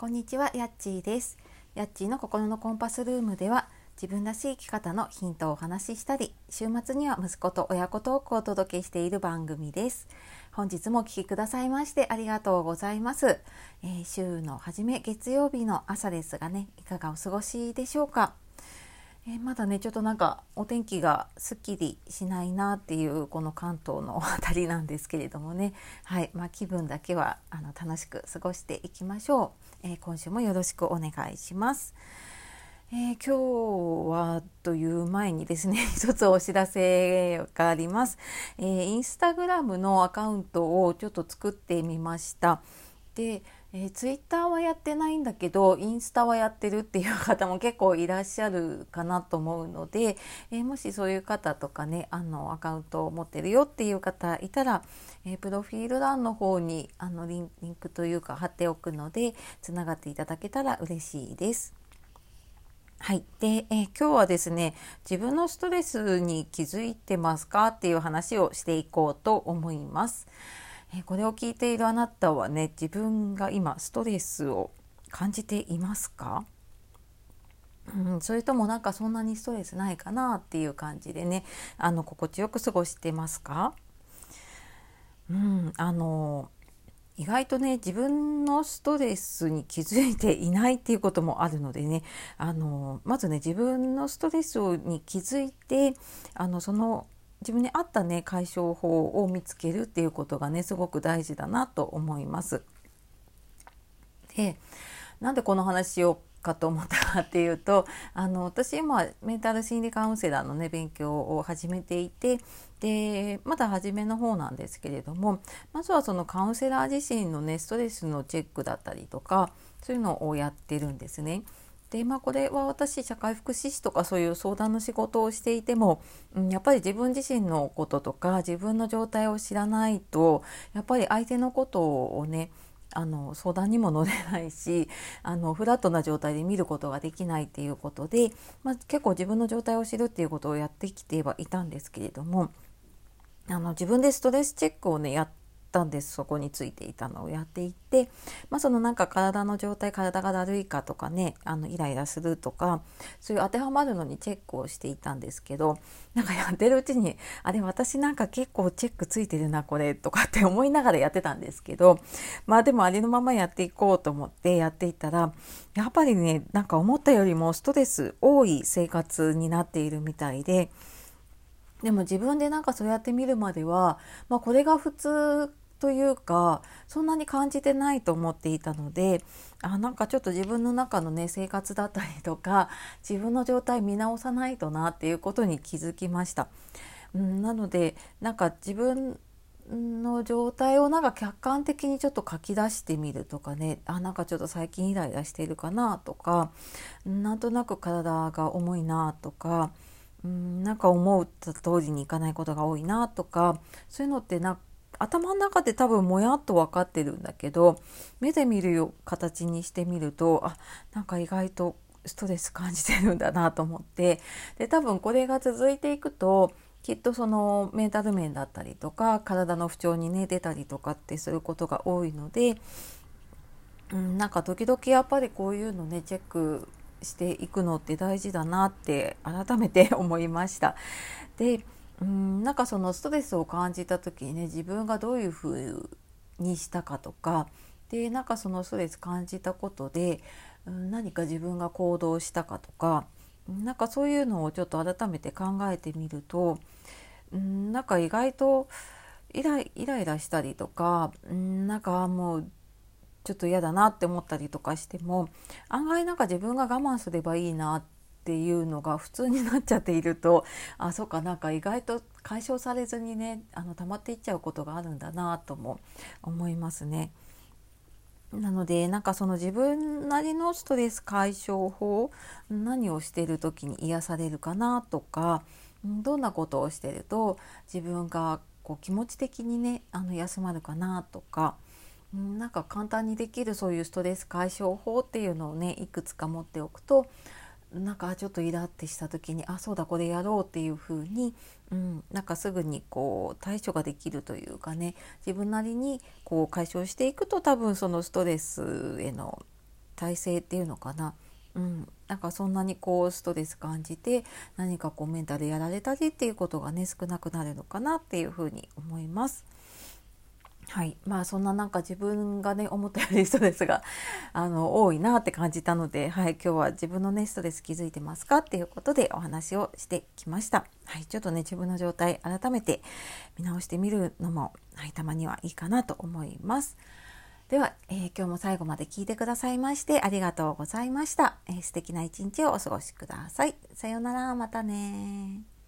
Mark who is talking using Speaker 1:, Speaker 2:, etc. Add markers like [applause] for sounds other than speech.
Speaker 1: こんにちは、やっちーです。やっちーの心のコンパスルームでは、自分らしい生き方のヒントをお話ししたり、週末には息子と親子トークをお届けしている番組です。本日もお聴きくださいましてありがとうございます。えー週の初め月曜日の朝ですがね、いかがお過ごしでしょうか？えまだねちょっとなんかお天気がすっきりしないなっていうこの関東の辺りなんですけれどもね。[laughs] はい。まあ気分だけはあの楽しく過ごしていきましょう、えー今週もよろしくお願いします、えー今日はという前にですね [laughs] 一つお知らせがあります、えーインスタグラムのアカウントをちょっと作ってみました。で、えー、ツイッターはやってないんだけどインスタはやってるっていう方も結構いらっしゃるかなと思うので、えーもしそういう方とかねあのアカウントを持ってるよっていう方いたら、えープロフィール欄の方にあのリンリンクというか貼っておくのでつながっていただけたら嬉しいです。はい。で、えー今日はですね、自分のストレスに気づいてますかっていう話をしていこうと思います。えこれを聞いているあなたはね、自分が今ストレスを感じていますか？うん、それともなんかそんなにストレスないかなっていう感じでね、あの心地よく過ごしてますか？うん、あの意外とね自分のストレスに気づいていないっていうこともあるのでねあのまずね自分のストレスに気づいてあのその自分に合ったね解消法を見つけるっていうことがねすごく大事だなと思います。でなんでこの話しようかと思ったかっていうとあの私今メンタル心理カウンセラーのね勉強を始めていてでまだ初めの方なんですけれどもまずはそのカウンセラー自身のねストレスのチェックだったりとかそういうのをやってるんですね。でまあ、これは私社会福祉士とかそういう相談の仕事をしていても、うん、やっぱり自分自身のこととか自分の状態を知らないとやっぱり相手のことをねあの相談にも乗れないしあのフラットな状態で見ることができないっていうことで、まあ、結構自分の状態を知るっていうことをやってきてはいたんですけれどもあの自分でストレスチェックをねやったんですそこについていたのをやっていって、まあ、そのなんか体の状態体がだるいかとかねあのイライラするとかそういう当てはまるのにチェックをしていたんですけどなんかやってるうちにあれ私なんか結構チェックついてるなこれとかって思いながらやってたんですけどまあでもありのままやっていこうと思ってやっていたらやっぱりねなんか思ったよりもストレス多い生活になっているみたいで。でも自分でなんかそうやって見るまでは、まあ、これが普通というかそんなに感じてないと思っていたのであなんかちょっと自分の中のね生活だったりとか自分の状態見直さないとなっていうことに気づきました。うん、なのでなんか自分の状態をなんか客観的にちょっと書き出してみるとかねあなんかちょっと最近イライラしているかなとかなんとなく体が重いなとかうんなんか思った通りにいかないことが多いなとかそういうのってなんか頭の中で多分もやっと分かってるんだけど目で見るよ形にしてみるとあなんか意外とストレス感じてるんだなと思ってで多分これが続いていくときっとそのメンタル面だったりとか体の不調にね出たりとかってすることが多いので、うん、なんか時々やっぱりこういうのねチェックしていくのって大事だなって改めて思いました。でうんなんかそのストレスを感じた時にね自分がどういうふうにしたかとかでなんかそのストレス感じたことで、うん、何か自分が行動したかとかなんかそういうのをちょっと改めて考えてみると、うん、なんか意外とイライライラしたりとか、うん、なんかもうちょっと嫌だなって思ったりとかしても案外なんか自分が我慢すればいいなってていうのが普通になっちゃっているとあそうかなんか意外と解消されずにねあの溜まっていっちゃうことがあるんだなとも思いますね。なのでなんかその自分なりのストレス解消法何をしている時に癒されるかなとかどんなことをしてると自分がこう気持ち的にねあの休まるかなとかなんか簡単にできるそういうストレス解消法っていうのをねいくつか持っておくとなんかちょっとイラってした時にあそうだこれやろうっていう風に、うん、なんかすぐにこう対処ができるというかね自分なりにこう解消していくと多分そのストレスへの体勢っていうのかなうん、なんかそんなにこうストレス感じて何かこうメンタルやられたりっていうことがね少なくなるのかなっていうふうに思います。はいまあそんななんか自分がね思ったよりストレスが [laughs] あの多いなって感じたので、はい、今日は自分のねストレス気づいてますかっていうことでお話をしてきました。はい、ちょっとね自分の状態改めて見直してみるのも、はい、たまにはいいかなと思います。では、えー、今日も最後まで聞いてくださいましてありがとうございました。えー、素敵な一日をお過ごしください。さようなら、またね